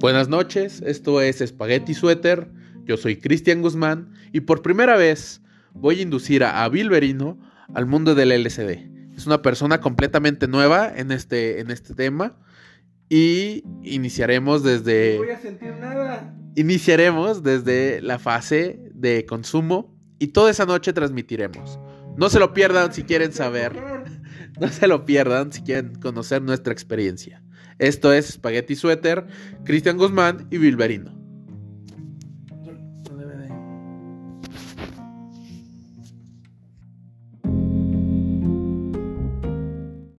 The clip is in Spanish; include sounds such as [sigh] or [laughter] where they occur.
Buenas noches, esto es Spaghetti Suéter, yo soy Cristian Guzmán y por primera vez voy a inducir a Bilberino al mundo del LCD. Es una persona completamente nueva en este, en este tema y iniciaremos desde... No voy a sentir nada. Iniciaremos desde la fase de consumo y toda esa noche transmitiremos. No se lo pierdan si quieren saber. [laughs] No se lo pierdan si quieren conocer nuestra experiencia. Esto es Spaghetti Sweater, Cristian Guzmán y Bilberino.